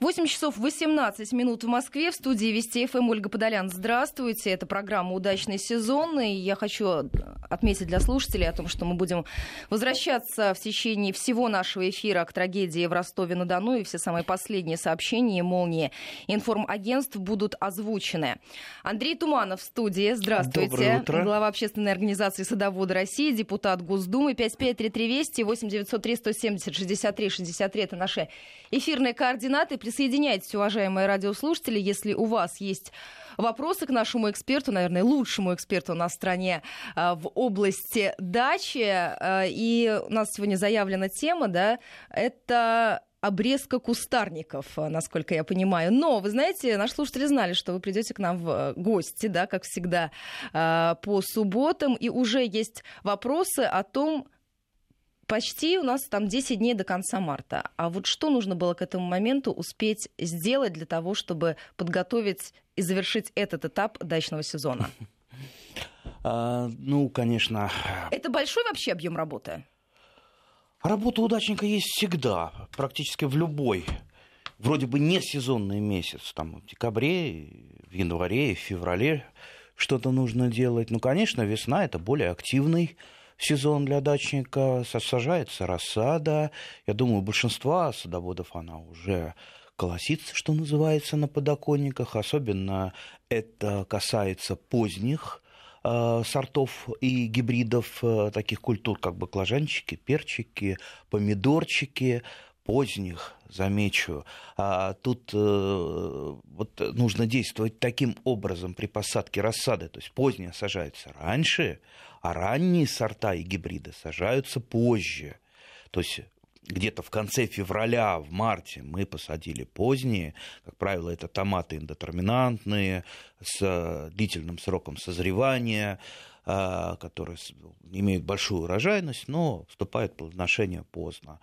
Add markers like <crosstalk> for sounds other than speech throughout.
8 часов 18 минут в Москве. В студии Вести ФМ Ольга Подолян. Здравствуйте. Это программа «Удачный сезон». И я хочу отметить для слушателей о том, что мы будем возвращаться в течение всего нашего эфира к трагедии в Ростове-на-Дону. И все самые последние сообщения и молнии информагентств будут озвучены. Андрей Туманов в студии. Здравствуйте. Доброе утро. Глава общественной организации «Садоводы России», депутат Госдумы. 5533 Вести, 8903 170 63 63. Это наши эфирные координаты. Присоединяйтесь, уважаемые радиослушатели, если у вас есть вопросы к нашему эксперту, наверное, лучшему эксперту на стране а, в области дачи. А, И у нас сегодня заявлена тема, да, это обрезка кустарников, а, насколько я понимаю. Но, вы знаете, наши слушатели знали, что вы придете к нам в э, гости, да, как всегда, по субботам, и уже есть вопросы о том, почти у нас там 10 дней до конца марта. А вот что нужно было к этому моменту успеть сделать для того, чтобы подготовить и завершить этот этап дачного сезона? А, ну, конечно, Это большой вообще объем работы? работа удачника есть всегда, практически в любой, вроде бы не сезонный месяц, там в декабре, в январе, в феврале что-то нужно делать. Ну, конечно, весна это более активный сезон для дачника, сажается рассада. Я думаю, у большинства садоводов она уже колосится, что называется, на подоконниках. Особенно это касается поздних э, сортов и гибридов э, таких культур, как баклажанчики, перчики, помидорчики, поздних, замечу. А тут э, вот нужно действовать таким образом при посадке рассады. То есть поздние сажаются раньше, а ранние сорта и гибриды сажаются позже. То есть где-то в конце февраля, в марте мы посадили поздние. Как правило, это томаты индетерминантные с длительным сроком созревания, а, которые имеют большую урожайность, но вступают в плодоношение поздно.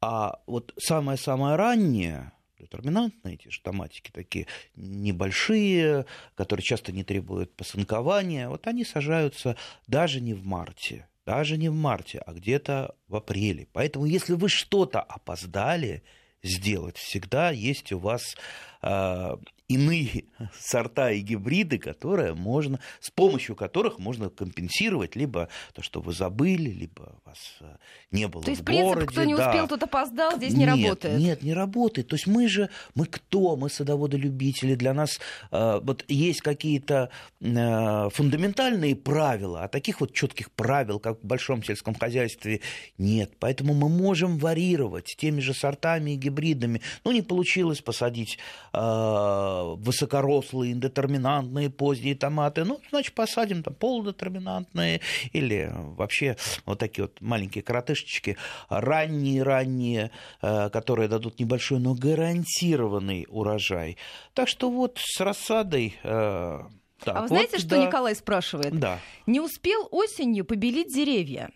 А вот самое-самое раннее, детерминантные эти же томатики такие небольшие, которые часто не требуют посынкования, вот они сажаются даже не в марте, даже не в марте, а где-то в апреле. Поэтому если вы что-то опоздали сделать, всегда есть у вас э, иные <laughs> сорта и гибриды, которые можно, с помощью которых можно компенсировать либо то, что вы забыли, либо вас э, не было То есть в принцип, городе. кто не да. успел, тот опоздал, здесь не нет, работает. Нет, не работает. То есть мы же, мы кто? Мы садоводы-любители. Для нас э, вот есть какие-то э, фундаментальные правила, а таких вот четких правил, как в большом сельском хозяйстве, нет. Поэтому мы можем варьировать теми же сортами и гибридами. Ну, не получилось посадить э, высокорослые, индетерминантные поздние томаты. Ну, значит, посадим там полудетерминантные или вообще вот такие вот маленькие коротышечки, ранние-ранние, э, которые дадут небольшой, но гарантированный урожай. Так что вот с рассадой... э, так, а вы вот, знаете, что да. Николай спрашивает? Да. Не успел осенью побелить деревья.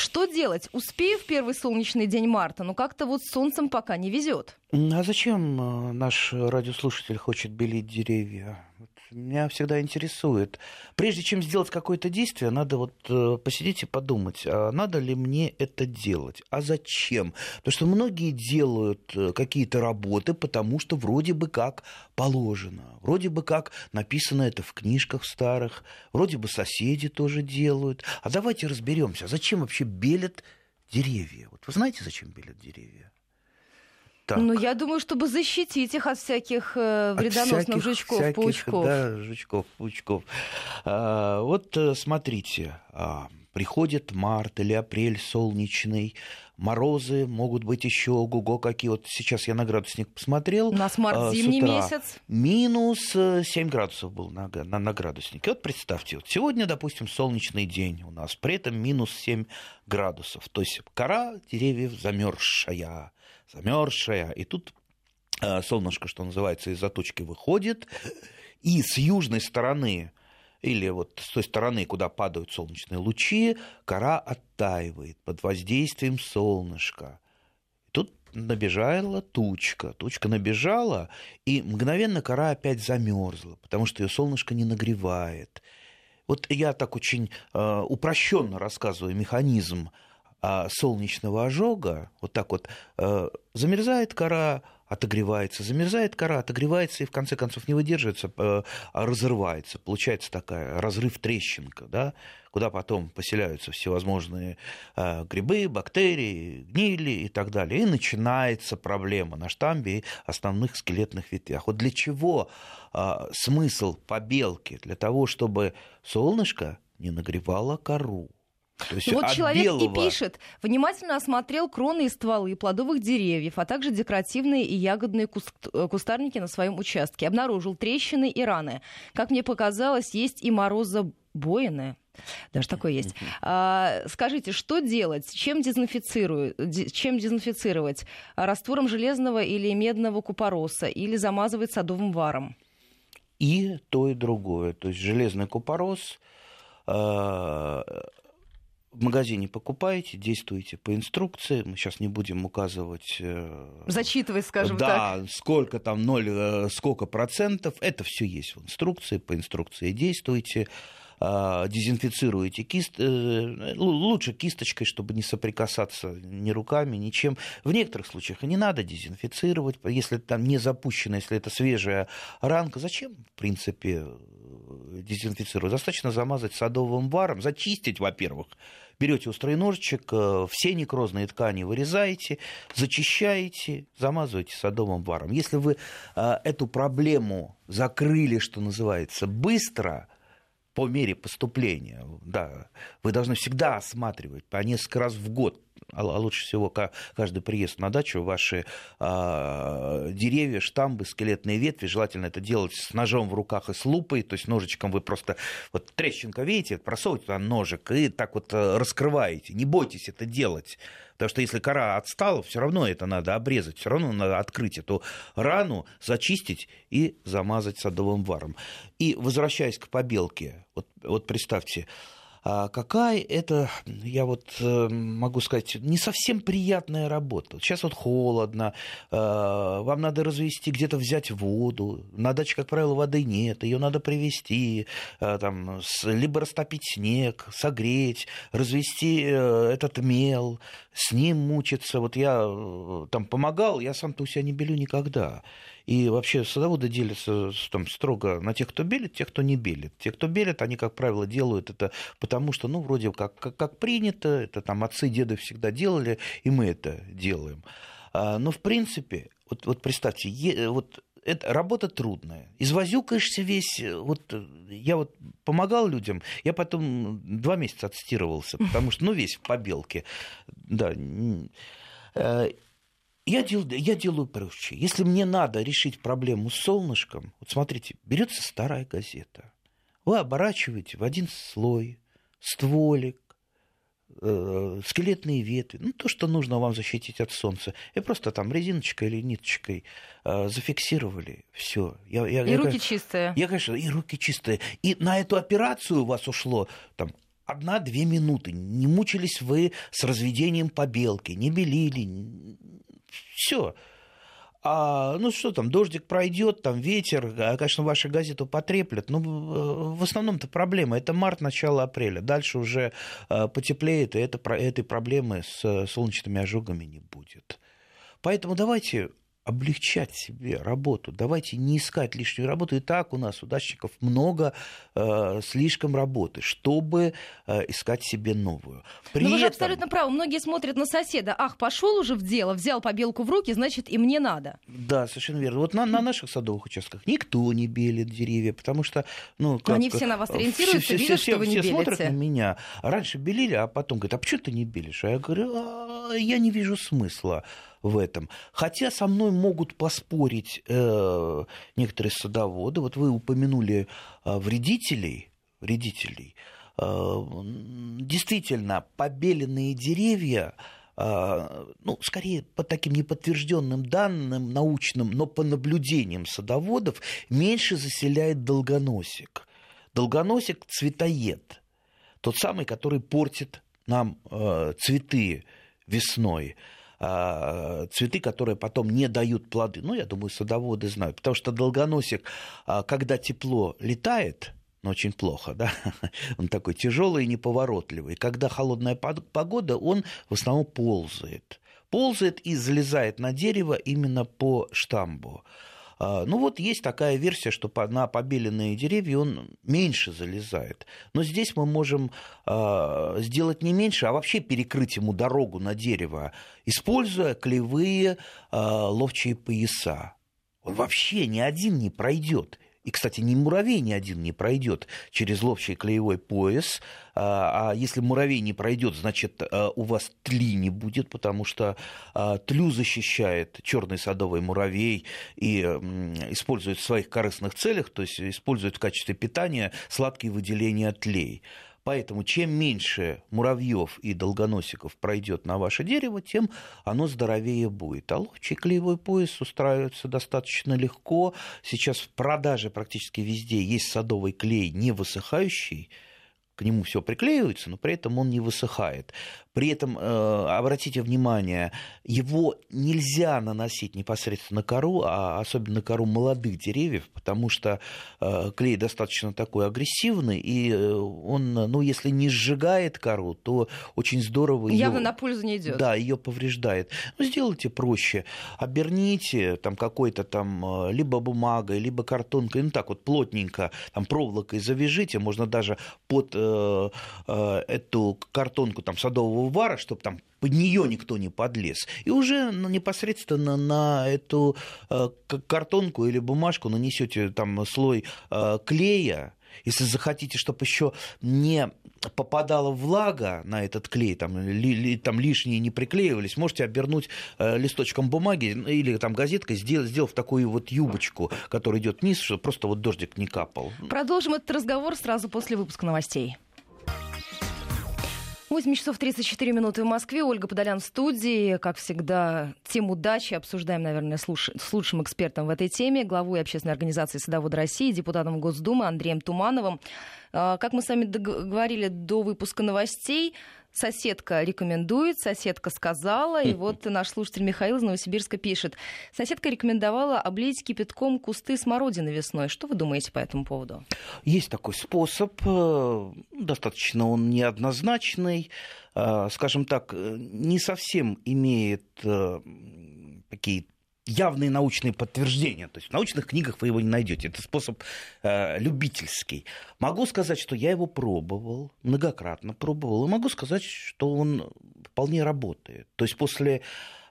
Что делать? Успею в первый солнечный день марта, но как-то вот с солнцем пока не везет. А зачем э, наш радиослушатель хочет белить деревья? Меня всегда интересует. Прежде чем сделать какое-то действие, надо вот э, посидеть и подумать, а надо ли мне это делать, а зачем? Потому что многие делают э, какие-то работы, потому что вроде бы как положено, вроде бы как написано это в книжках старых, вроде бы соседи тоже делают. А давайте разберемся, зачем вообще белят деревья? Вот вы знаете, зачем белят деревья? Так. Ну, я думаю, чтобы защитить их от всяких э, От вредоносных всяких- жучков, всяких, паучков. Да, жучков, паучков. А, вот э, смотрите, а, приходит март или апрель солнечный, морозы могут быть еще ого-го какие. Вот сейчас я на градусник посмотрел. У нас март а, зимний утра. месяц. Минус э, 7 градусов был на, на, на градуснике. Вот представьте, вот сегодня, допустим, солнечный день у нас, при этом минус 7 градусов. То есть кора деревьев замерзшая, замерзшая. И тут э, солнышко, что называется, из-за точки выходит, и с южной стороны или вот с той стороны, куда падают солнечные лучи, кора оттаивает под воздействием солнышка. Тут набежала тучка. Тучка набежала, и мгновенно кора опять замерзла, потому что ее солнышко не нагревает. Вот я так очень э, упрощенно рассказываю механизм солнечного ожога. Вот так вот э, замерзает кора, отогревается, замерзает кора, отогревается и в конце концов не выдерживается, а разрывается. Получается такая разрыв трещинка, да, куда потом поселяются всевозможные э, грибы, бактерии, гнили и так далее. И начинается проблема на штамбе и основных скелетных ветвях. Вот для чего э, смысл побелки? Для того, чтобы солнышко не нагревало кору. То есть вот человек белого... и пишет, внимательно осмотрел кроны и стволы плодовых деревьев, а также декоративные и ягодные куст... Э, кустарники на своем участке. Обнаружил трещины и раны. Как мне показалось, есть и морозобоины. Даже такое есть. А, скажите, что делать? Чем, дезинфицирую, чем дезинфицировать? Раствором железного или медного купороса? Или замазывать садовым варом? И то, и другое. То есть железный купорос а, в магазине покупаете, действуете по инструкции. Мы сейчас не будем указывать... Э, Зачитывать, скажем да, так. Да, сколько там, ноль, э, сколько процентов. Это все есть в инструкции. По инструкции действуйте. А, дезинфицируете кист, э, лучше кисточкой, чтобы не соприкасаться ни руками, ничем. В некоторых случаях не надо дезинфицировать, если там не запущено, если это свежая ранка. Зачем, в принципе, дезинфицировать? Достаточно замазать садовым варом, зачистить, во-первых, берете острый ножичек, э, все некрозные ткани вырезаете, зачищаете, замазываете садовым варом. Если вы э, эту проблему закрыли, что называется, быстро, по мере поступления. Да, вы должны всегда осматривать по несколько раз в год а, а лучше всего каждый приезд на дачу, ваши э, деревья, штамбы, скелетные ветви, желательно это делать с ножом в руках и с лупой, то есть ножичком вы просто, вот трещинка, видите, просовываете туда ножик и так вот э, раскрываете. Не бойтесь это делать. Потому что если кора отстала, все равно это надо обрезать, все равно надо открыть эту рану, зачистить и замазать садовым варом. И возвращаясь к побелке, вот, вот представьте, какая это, я вот э, могу сказать, не совсем приятная работа. Сейчас вот холодно, э, вам надо развести, где-то взять воду. На даче, как правило, воды нет, ее надо привезти, э, там, либо растопить снег, согреть, развести этот мел, с ним мучиться. Вот я там помогал, я сам-то у себя не белю никогда. И вообще садоводы делятся там, строго на тех, кто белит, тех, кто не белит. Те, кто белит, они, как правило, делают это потому, что, ну, вроде как, как, как принято, это там отцы, деды всегда делали, и мы это делаем. А, но, в принципе, вот, вот представьте, е, вот это работа трудная. Извозюкаешься весь. Вот я вот помогал людям, я потом два месяца отстирывался, потому что, ну, весь в побелке. Да. Я делаю, я делаю проще. Если мне надо решить проблему с солнышком, вот смотрите, берется старая газета. Вы оборачиваете в один слой стволик, э, скелетные ветви, ну, то, что нужно вам защитить от солнца. И просто там резиночкой или ниточкой э, зафиксировали. Все. Я, я, и я, руки я, чистые. Я, конечно, и руки чистые. И на эту операцию у вас ушло там одна-две минуты. Не мучились вы с разведением побелки, не белили, все. А, ну что там, дождик пройдет, там ветер, а, конечно, вашу газету потреплет. Но ну, в основном-то проблема. Это март, начало апреля. Дальше уже а, потеплеет, и это, этой проблемы с солнечными ожогами не будет. Поэтому давайте облегчать себе работу. Давайте не искать лишнюю работу. И так у нас у дачников много э, слишком работы, чтобы э, искать себе новую. При Но вы же этом... абсолютно правы. Многие смотрят на соседа. Ах, пошел уже в дело, взял побелку в руки, значит, и мне надо. Да, совершенно верно. Вот на, на наших садовых участках никто не белит деревья, потому что... Ну, как, Они все на вас ориентируются, все, видят, все, что вы не все белите. смотрят на меня. Раньше белили, а потом говорят, а почему ты не белишь? А я говорю, а, я не вижу смысла в этом. Хотя со мной могут поспорить э, некоторые садоводы. Вот вы упомянули э, вредителей, вредителей. Э, действительно, побеленные деревья э, ну, скорее по таким неподтвержденным данным научным, но по наблюдениям садоводов, меньше заселяет долгоносик. Долгоносик – цветоед, тот самый, который портит нам э, цветы весной. А, цветы, которые потом не дают плоды. Ну, я думаю, садоводы знают. Потому что долгоносик, а, когда тепло летает, но очень плохо, да, <laughs> он такой тяжелый и неповоротливый. Когда холодная погода, он в основном ползает ползает и залезает на дерево именно по штамбу. А, ну вот есть такая версия, что на побеленные деревья он меньше залезает. Но здесь мы можем а, сделать не меньше, а вообще перекрыть ему дорогу на дерево, используя клевые а, ловчие пояса. Он вообще ни один не пройдет. И, кстати, ни муравей ни один не пройдет через ловчий клеевой пояс. А, а если муравей не пройдет, значит, а, у вас тли не будет, потому что а, тлю защищает черный садовый муравей и использует в своих корыстных целях, то есть использует в качестве питания сладкие выделения тлей. Поэтому чем меньше муравьев и долгоносиков пройдет на ваше дерево, тем оно здоровее будет. А ловчий клеевой пояс устраивается достаточно легко. Сейчас в продаже практически везде есть садовый клей не высыхающий, к нему все приклеивается, но при этом он не высыхает. При этом, э, обратите внимание, его нельзя наносить непосредственно на кору, а особенно на кору молодых деревьев, потому что э, клей достаточно такой агрессивный, и э, он, ну, если не сжигает кору, то очень здорово. Явно на пользу не идет. Да, ее повреждает. Ну, сделайте проще. Оберните там какой-то там либо бумагой, либо картонкой, ну, так вот плотненько, там проволокой завяжите, можно даже под эту картонку там садового вара, чтобы там под нее никто не подлез. И уже непосредственно на эту э, картонку или бумажку нанесете там слой э, клея, если захотите, чтобы еще не попадала влага на этот клей, там, ли, ли, там лишние не приклеивались, можете обернуть э, листочком бумаги или там газеткой, сделав, сделав такую вот юбочку, которая идет вниз, чтобы просто вот дождик не капал. Продолжим этот разговор сразу после выпуска новостей. 8 часов 34 минуты в Москве. Ольга Подолян в студии. Как всегда, тему дачи обсуждаем, наверное, с лучшим экспертом в этой теме, главой общественной организации «Садоводы России», депутатом Госдумы Андреем Тумановым. А, как мы с вами говорили до выпуска новостей, Соседка рекомендует, соседка сказала, и <laughs> вот наш слушатель Михаил из Новосибирска пишет. Соседка рекомендовала облить кипятком кусты смородины весной. Что вы думаете по этому поводу? Есть такой способ, э, достаточно он неоднозначный, э, скажем так, э, не совсем имеет такие явные научные подтверждения. То есть в научных книгах вы его не найдете. Это способ э, любительский. Могу сказать, что я его пробовал, многократно пробовал, и могу сказать, что он вполне работает. То есть после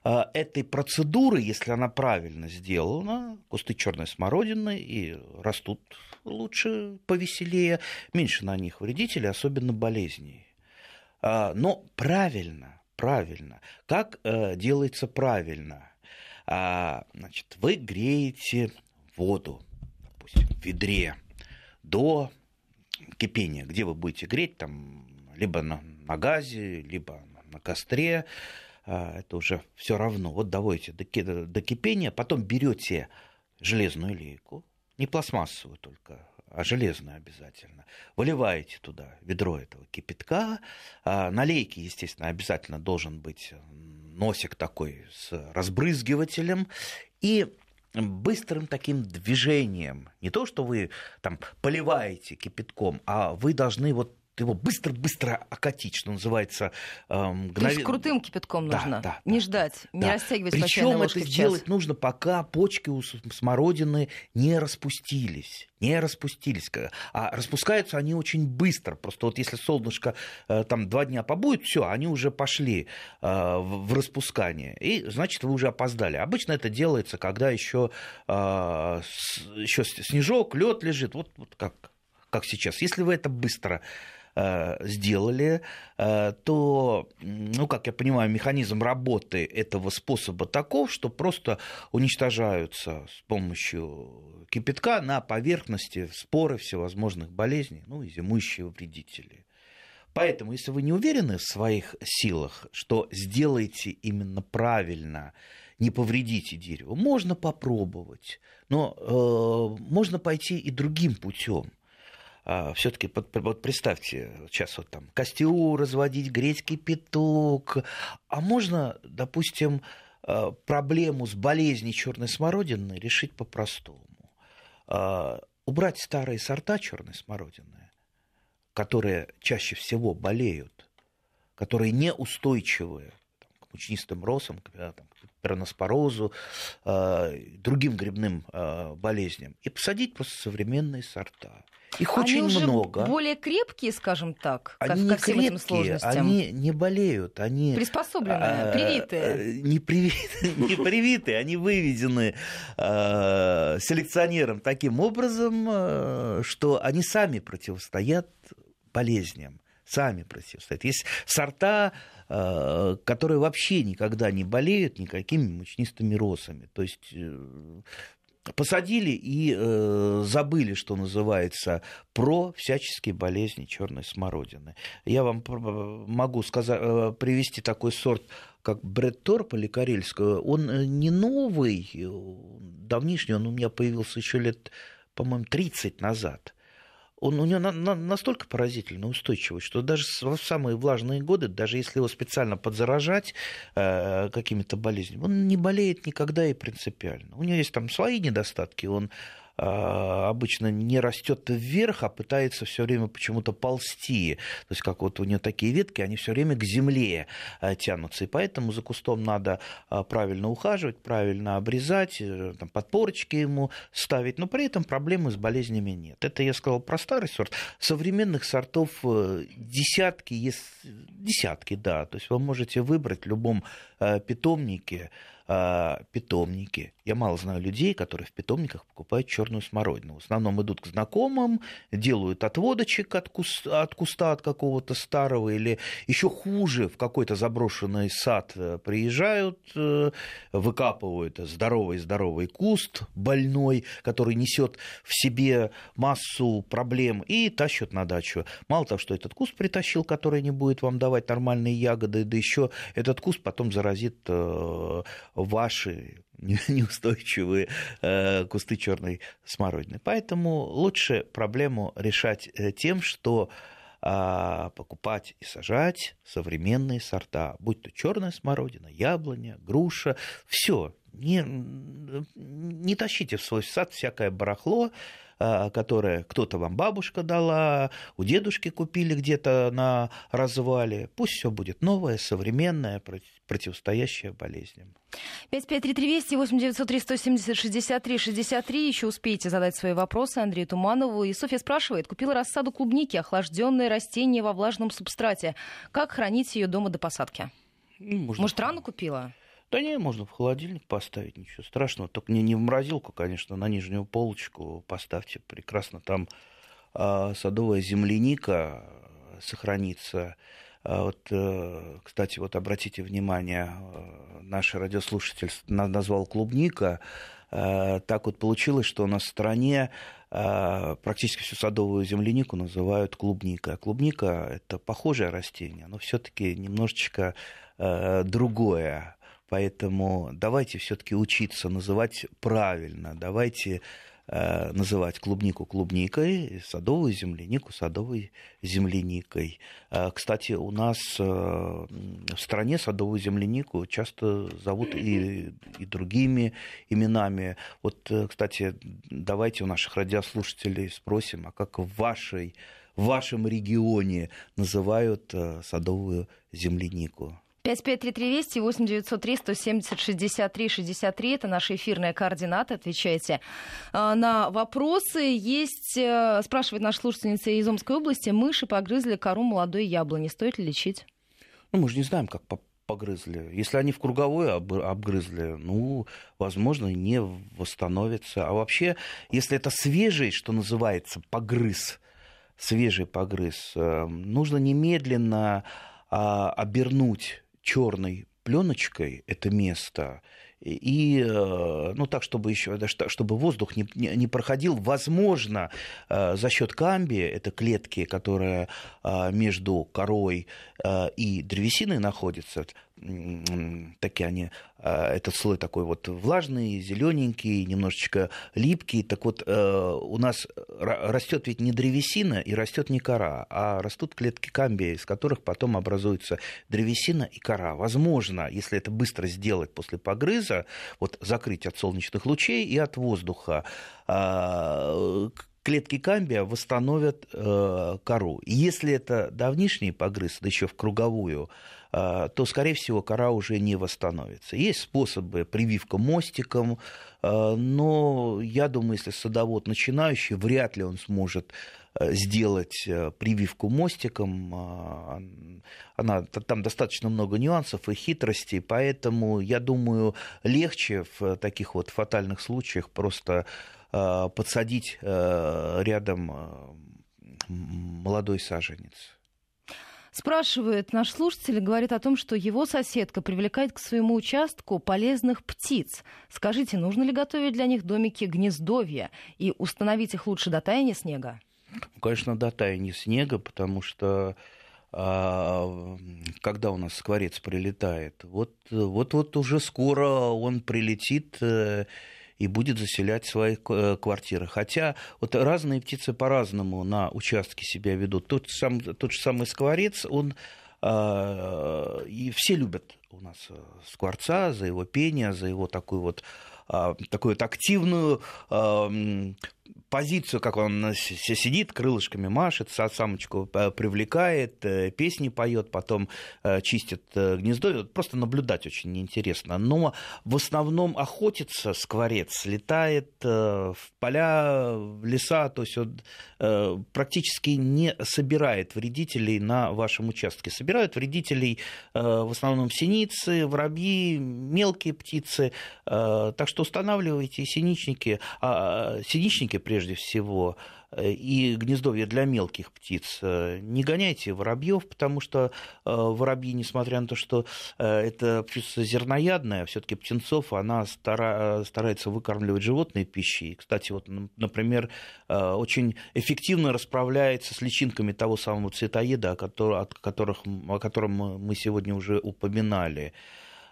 э, этой процедуры, если она правильно сделана, кусты черной смородины и растут лучше, повеселее, меньше на них вредителей, особенно болезней. Э, но правильно, правильно. Как э, делается правильно? А, значит, вы греете воду, допустим, в ведре до кипения, где вы будете греть, там, либо на, на газе, либо на костре, а, это уже все равно. Вот доводите до, до кипения, потом берете железную лейку, не пластмассовую только, а железную обязательно. Выливаете туда ведро этого кипятка. А, на лейке, естественно, обязательно должен быть носик такой с разбрызгивателем, и быстрым таким движением, не то, что вы там поливаете кипятком, а вы должны вот его быстро-быстро окатить, что называется. Э, мгновен... То есть крутым кипятком да, нужно, да, не да, ждать, да. не растягивать Причем это сделать нужно, пока почки у смородины не распустились. Не распустились. А распускаются они очень быстро. Просто вот если солнышко э, там два дня побудет, все, они уже пошли э, в распускание. И значит, вы уже опоздали. Обычно это делается, когда еще, э, еще снежок, лед лежит. Вот, вот как, как сейчас. Если вы это быстро сделали, э, то, ну, как я понимаю, механизм работы этого способа таков, что просто уничтожаются с помощью кипятка на поверхности споры всевозможных болезней, ну, и зимующие вредители. Поэтому, если вы не уверены в своих силах, что сделаете именно правильно, не повредите дерево, можно попробовать, но э, можно пойти и другим путем все-таки вот представьте, сейчас вот там костюм разводить, греть кипяток, а можно, допустим, а, проблему с болезнью черной смородины решить по-простому. А, убрать старые сорта черной смородины, которые чаще всего болеют, которые неустойчивые к к мучнистым росам, к там, пероноспорозу, другим грибным болезням, и посадить просто современные сорта. Их они очень уже много. более крепкие, скажем так, они ко, ко всем крепкие, этим сложностям. Они не болеют, они приспособленные, а, привитые. Не, привитые, не привитые, они выведены э, селекционером таким образом, э, что они сами противостоят болезням, сами противостоят. Есть сорта, э, которые вообще никогда не болеют никакими мучнистыми росами. То есть посадили и э, забыли, что называется, про всяческие болезни черной смородины. Я вам могу сказать, э, привести такой сорт, как Бреттор поликарельского. Он э, не новый, э, давнишний, он у меня появился еще лет, по-моему, 30 назад он, у него на, на, настолько поразительно устойчивый, что даже в самые влажные годы, даже если его специально подзаражать э, какими-то болезнями, он не болеет никогда и принципиально. У него есть там свои недостатки, он обычно не растет вверх, а пытается все время почему-то ползти. То есть как вот у нее такие ветки, они все время к земле а, тянутся. И поэтому за кустом надо а, правильно ухаживать, правильно обрезать, э, там, подпорочки ему ставить. Но при этом проблемы с болезнями нет. Это я сказал про старый сорт. Современных сортов э, десятки, есть десятки, да. То есть вы можете выбрать в любом э, питомнике питомники я мало знаю людей, которые в питомниках покупают черную смородину. В основном идут к знакомым, делают отводочек от куста, от, куста, от какого-то старого, или еще хуже, в какой-то заброшенный сад э, приезжают, э, выкапывают здоровый-здоровый куст больной, который несет в себе массу проблем, и тащат на дачу. Мало того, что этот куст притащил, который не будет вам давать нормальные ягоды, да еще этот куст потом заразит э, ваши <laughs> неустойчивые э, кусты черной смородины. Поэтому лучше проблему решать э, тем, что а, покупать и сажать современные сорта, будь то черная смородина, яблоня, груша, все. Не, не тащите в свой сад всякое барахло, а, которое кто-то вам бабушка дала, у дедушки купили где-то на развале. Пусть все будет новое, современное, противостоящее болезням. 553320 8903 170 63 63. Еще успеете задать свои вопросы Андрею Туманову. И Софья спрашивает, купила рассаду клубники, охлажденное растение во влажном субстрате. Как хранить ее дома до посадки? Ну, можно... Может, рано купила? Да не, можно в холодильник поставить, ничего страшного. Только не, не в морозилку, конечно, на нижнюю полочку поставьте. Прекрасно там э, садовая земляника сохранится. А вот, э, кстати, вот обратите внимание, э, наш радиослушатель назвал клубника. Э, так вот получилось, что у нас в стране практически всю садовую землянику называют клубника. Клубника – это похожее растение, но все-таки немножечко другое. Поэтому давайте все-таки учиться называть правильно, давайте называть клубнику клубникой, садовую землянику садовой земляникой. Э, кстати, у нас э, в стране садовую землянику часто зовут и, и другими именами. Вот, кстати, давайте у наших радиослушателей спросим, а как в вашей в вашем регионе называют садовую землянику? 553320 8 903 170 63 63. Это наши эфирные координаты. Отвечайте а, на вопросы. Есть, э, спрашивает наша слушательница из Омской области, мыши погрызли кору молодой яблони. Стоит ли лечить? Ну, мы же не знаем, как погрызли. Если они в круговой обгрызли, ну, возможно, не восстановится. А вообще, если это свежий, что называется, погрыз, свежий погрыз, э, нужно немедленно а, обернуть черной пленочкой это место. И э, ну так чтобы еще чтобы воздух не, не проходил возможно э, за счет камбия это клетки которые э, между корой и древесиной находятся такие они, а, этот слой такой вот влажный, зелененький, немножечко липкий. Так вот, э, у нас растет ведь не древесина и растет не кора, а растут клетки камбия, из которых потом образуется древесина и кора. Возможно, если это быстро сделать после погрыза, вот закрыть от солнечных лучей и от воздуха, а, клетки камбия восстановят кору. И если это давнишний погрыз, да еще в круговую, то, скорее всего, кора уже не восстановится. Есть способы прививка мостиком, но я думаю, если садовод начинающий, вряд ли он сможет Э, сделать э, прививку мостиком. Она, там достаточно много нюансов и хитростей, поэтому, я думаю, легче в таких вот фатальных случаях просто э, подсадить рядом молодой саженец. Спрашивает наш слушатель, говорит о том, что его соседка привлекает к своему участку полезных птиц. Скажите, нужно ли готовить для них домики гнездовья и установить их лучше до таяния снега? Ну, конечно, до таяния снега, потому что а, когда у нас скворец прилетает, вот, вот, вот уже скоро он прилетит э, и будет заселять свои э, квартиры. Хотя вот разные птицы по-разному на участке себя ведут. Тот, сам, тот же самый скворец, он а, и все любят у нас э, скворца за его пение, за его такую вот а, такую вот активную позицию, как он сидит, крылышками машет, самочку привлекает, э, песни поет, потом э, чистит э, гнездо. Просто наблюдать очень интересно. Но в основном охотится скворец, летает в поля, в леса, то есть он практически не собирает вредителей на вашем участке. Собирают вредителей в основном синицы, воробьи, мелкие птицы. Так что устанавливайте синичники, а синичники прежде всего, э, и гнездовья для мелких птиц. Э, не гоняйте воробьев, потому что э, воробьи, несмотря на то, что это птица зерноядная, все-таки птенцов она старается выкармливать животные пищей. Кстати, вот, например, очень эффективно расправляется с личинками того самого цветоеда, о, которых, о котором мы сегодня уже упоминали.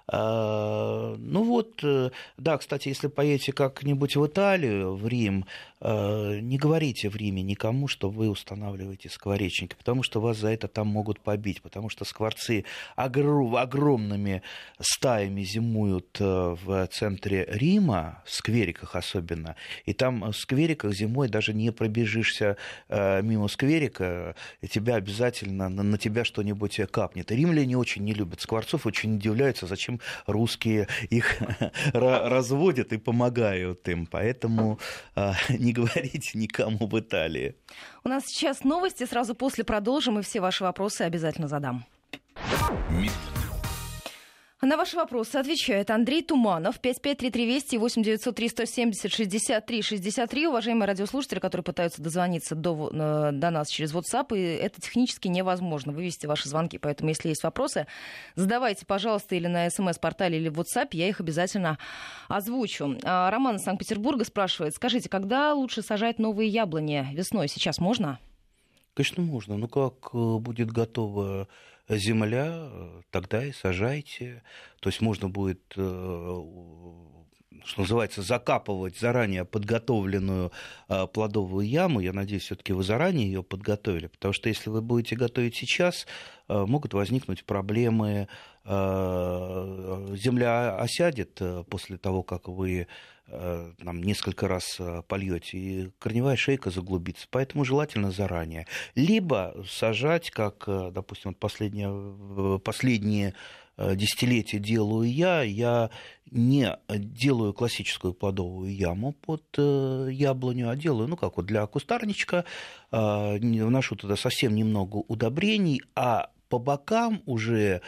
А, ну вот, э, да, кстати, если поедете как-нибудь в Италию, в Рим, э, не говорите в Риме никому, что вы устанавливаете скворечники, потому что вас за это там могут побить, потому что скворцы огромными стаями зимуют э, в центре Рима, в сквериках особенно, и там в сквериках зимой даже не пробежишься мимо скверика, и тебя обязательно на тебя что-нибудь капнет. римляне очень не любят скворцов, очень удивляются, зачем русские их <laughs> разводят и помогают им. Поэтому а, <laughs> не говорите никому в Италии. У нас сейчас новости. Сразу после продолжим и все ваши вопросы обязательно задам. На ваши вопросы отвечает Андрей Туманов, 553320 и 8903 170 63 63. Уважаемые радиослушатели, которые пытаются дозвониться до, э, до нас через WhatsApp, и это технически невозможно вывести ваши звонки. Поэтому, если есть вопросы, задавайте, пожалуйста, или на смс-портале, или в WhatsApp, я их обязательно озвучу. А Роман из Санкт-Петербурга спрашивает, скажите, когда лучше сажать новые яблони весной? Сейчас можно? Конечно, можно. Ну, как э, будет готово земля, тогда и сажайте. То есть можно будет э, что называется, закапывать заранее подготовленную э, плодовую яму. Я надеюсь, все-таки вы заранее ее подготовили, потому что если вы будете готовить сейчас, э, могут возникнуть проблемы. Земля осядет после того, как вы Э, там, несколько раз э, польете, и корневая шейка заглубится. Поэтому желательно заранее. Либо сажать, как, э, допустим, последние, последние десятилетия делаю я, я не делаю классическую плодовую яму под яблоню, а делаю, ну, как вот для кустарничка, вношу туда совсем немного удобрений, а по бокам уже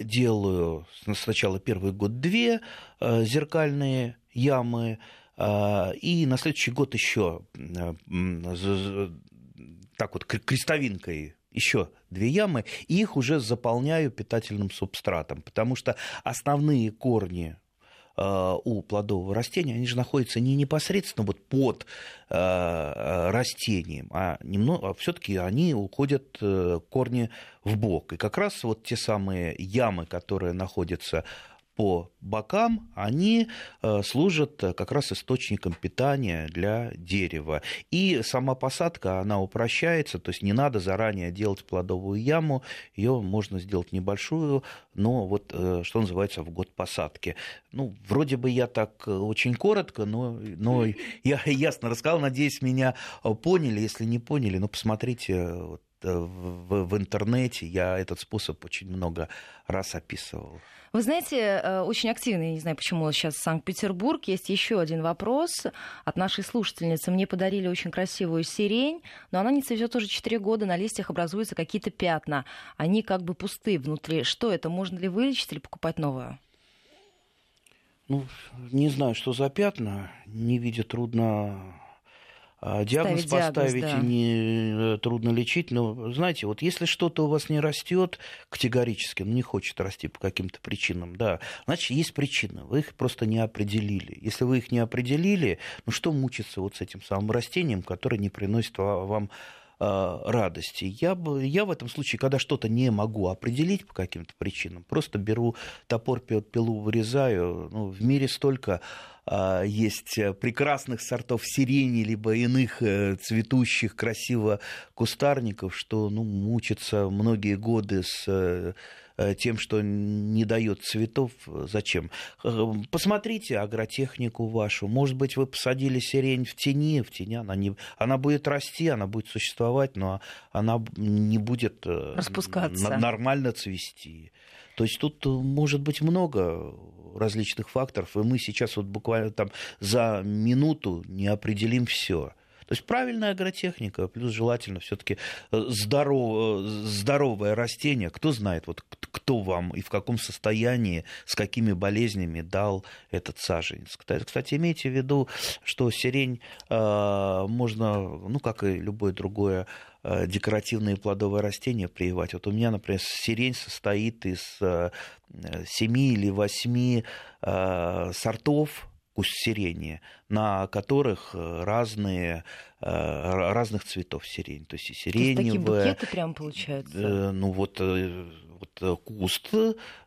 делаю сначала первый год две зеркальные ямы, а, и на следующий год еще а, так вот крестовинкой еще две ямы, и их уже заполняю питательным субстратом, потому что основные корни а, у плодового растения, они же находятся не непосредственно вот под растением, а немного, все-таки они уходят э, корни в бок. И как раз вот те самые ямы, которые находятся по бокам, они э, служат как раз источником питания для дерева. И сама посадка, она упрощается, то есть не надо заранее делать плодовую яму, ее можно сделать небольшую, но вот, э, что называется, в год посадки. Ну, вроде бы я так очень коротко, но, но я ясно рассказал, надеюсь, меня поняли. Если не поняли, ну, посмотрите в, в интернете, я этот способ очень много раз описывал. Вы знаете, э, очень активно, я не знаю, почему сейчас Санкт-Петербург. Есть еще один вопрос от нашей слушательницы. Мне подарили очень красивую сирень, но она не цветет уже 4 года, на листьях образуются какие-то пятна. Они как бы пусты внутри. Что это? Можно ли вылечить или покупать новую? Ну, не знаю, что за пятна. Не видя трудно диагноз Ставить поставить диагноз, да. не э, трудно лечить, но знаете, вот если что-то у вас не растет категорически, ну, не хочет расти по каким-то причинам, да, значит есть причины, вы их просто не определили. Если вы их не определили, ну что мучиться вот с этим самым растением, которое не приносит вам а, радости. Я, бы, я в этом случае, когда что-то не могу определить по каким-то причинам, просто беру топор, пилу, вырезаю. Ну, в мире столько а, есть прекрасных сортов сирени, либо иных э, цветущих красиво кустарников, что ну, мучиться многие годы с э, Э, тем, что не дает цветов, зачем? Э, посмотрите агротехнику вашу. Может быть, вы посадили сирень в тени, в тени она, не, она будет расти, она будет существовать, но она не будет э, Распускаться. нормально цвести. То есть тут может быть много различных факторов, и мы сейчас вот буквально там за минуту не определим все. То есть правильная агротехника, плюс желательно все-таки э, здоров, э, здоровое растение. Кто знает, вот кто вам и в каком состоянии, с какими болезнями дал этот саженец. Кстати, имейте в виду, что сирень э, можно, ну, как и любое другое декоративное плодовое растение прививать. Вот у меня, например, сирень состоит из семи или восьми сортов куст сирени, на которых э, разные, э, разных цветов сирень. То есть и сиреневая... То есть такие букеты прям получаются? Э, ну вот, вот куст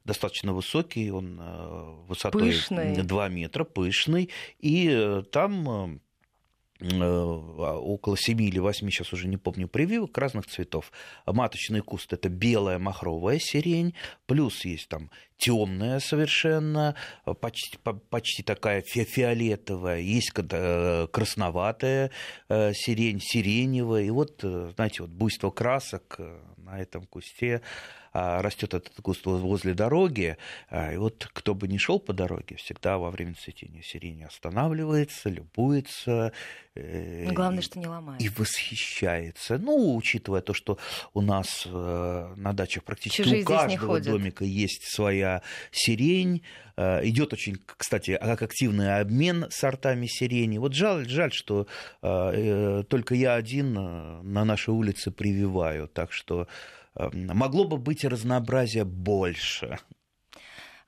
достаточно высокий, он высотой пышный. 2 метра, пышный, и там около 7 или 8, сейчас уже не помню, прививок разных цветов. Маточный куст – это белая махровая сирень, плюс есть там темная совершенно, почти, почти такая фиолетовая, есть э, красноватая э, сирень, сиреневая. И вот, э, знаете, вот буйство красок на этом кусте растет этот куст возле дороги, а, и вот кто бы ни шел по дороге, всегда во время цветения сирени останавливается, любуется. Э, Главное, что не ломает. И восхищается. Ну, учитывая то, что у нас э, на дачах практически Чужие у каждого домика есть своя сирень, э, идет очень, кстати, как активный обмен сортами сирени. Вот жаль, жаль, что только я один на нашей улице прививаю, так что могло бы быть разнообразия больше.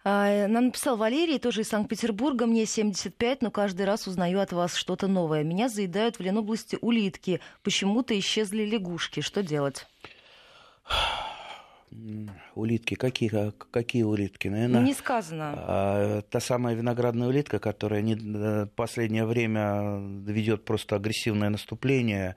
А, нам написал Валерий, тоже из Санкт-Петербурга. Мне 75, но каждый раз узнаю от вас что-то новое. Меня заедают в Ленобласти улитки. Почему-то исчезли лягушки. Что делать? Улитки, какие, какие улитки? Наверное, не сказано. А, та самая виноградная улитка, которая не, в э, последнее время ведет просто агрессивное наступление Э,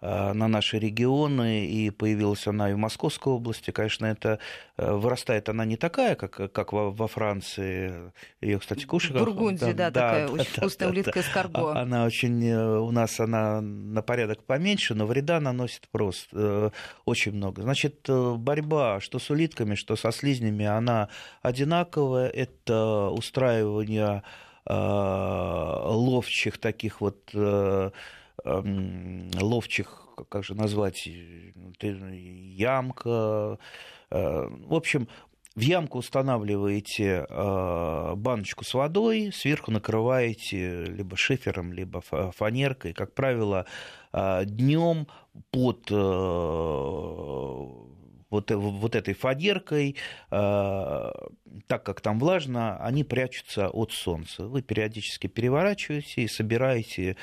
на наши регионы, и появилась она и в Московской области. Конечно, это э, вырастает она не такая, как, как во, во Франции. Ее, кстати, кушают. В Бургундии, да, да, такая да, очень да, вкусная да, улитка да. из карго. А, она очень, э, у нас она на порядок поменьше, но вреда наносит просто очень много. Значит, борьба что с улитками, что со слизнями, она одинаковая. Это устраивание ловчих таких вот ловчих, как же назвать, ямка. Э, в общем, в ямку устанавливаете э, баночку с водой, сверху накрываете либо шифером, либо фанеркой. Как правило, э, днем под вот, вот этой фанеркой, так как там влажно, они прячутся от солнца. Вы периодически переворачиваете и собираете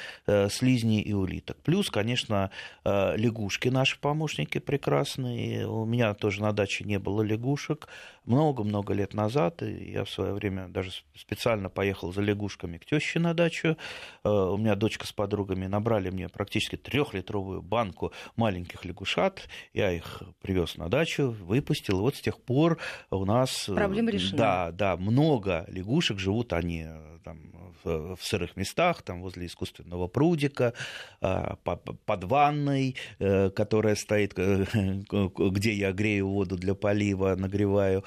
слизни и улиток. Плюс, конечно, лягушки наши помощники прекрасные. У меня тоже на даче не было лягушек много-много лет назад. И я в свое время даже специально поехал за лягушками к теще на дачу. У меня дочка с подругами набрали мне практически трехлитровую банку маленьких лягушат. Я их привез на дачу, выпустил. И вот с тех пор у нас... Э, Проблема решена. Да, да, много лягушек живут они э, там, в, в сырых местах, там возле искусственного прудика, э, под ванной, которая стоит, <laughs> где я грею воду для полива, нагреваю.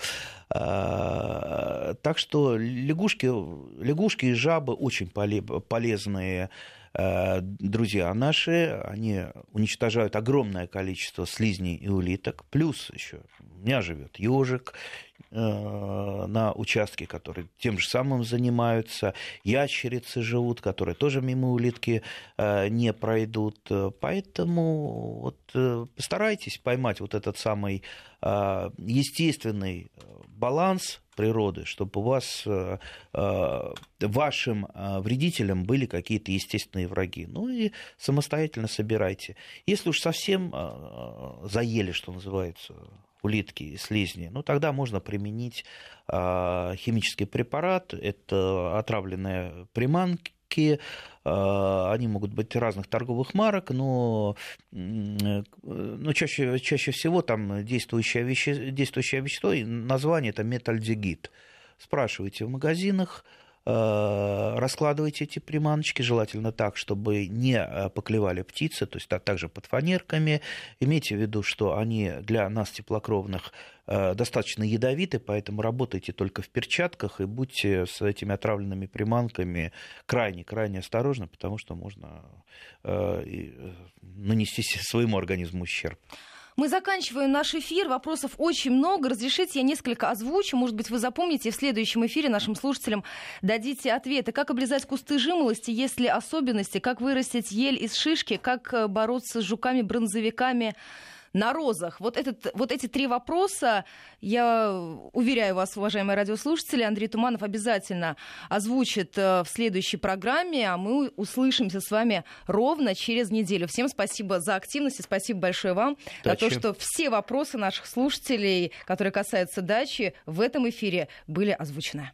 Так что лягушки, лягушки и жабы очень полезные Э, друзья наши, они уничтожают огромное количество слизней и улиток, плюс еще у меня живет ежик э, на участке, который тем же самым занимаются, ящерицы живут, которые тоже мимо улитки э, не пройдут, поэтому вот постарайтесь поймать вот этот самый естественный баланс природы, чтобы у вас, э, э, вашим э, вредителям были какие-то естественные враги. Ну и самостоятельно собирайте. Если уж совсем заели, что называется, улитки и слизни, ну тогда можно применить химический препарат. Это отравленные приманки, а, они могут быть разных торговых марок, но, но чаще, чаще всего там действующее, веще, действующее вещество, название это метальдегид. Спрашивайте в магазинах, раскладывайте эти приманочки, желательно так, чтобы не э, поклевали птицы, то есть также под фанерками. Имейте в виду, что они для нас, теплокровных, э, достаточно ядовиты, поэтому работайте только в перчатках и будьте с этими отравленными приманками крайне-крайне осторожны, потому что можно нанести <laughs> своему организму ущерб. Мы заканчиваем наш эфир. Вопросов очень много. Разрешите, я несколько озвучу. Может быть, вы запомните, в следующем эфире нашим слушателям дадите ответы. Как обрезать кусты жимолости, есть ли особенности? Как вырастить ель из шишки? Как э, бороться с жуками-бронзовиками? На розах. Вот, этот, вот эти три вопроса, я уверяю вас, уважаемые радиослушатели, Андрей Туманов обязательно озвучит э, в следующей программе, а мы услышимся с вами ровно через неделю. Всем спасибо за активность и спасибо большое вам за то, что все вопросы наших слушателей, которые касаются дачи, в этом эфире были озвучены.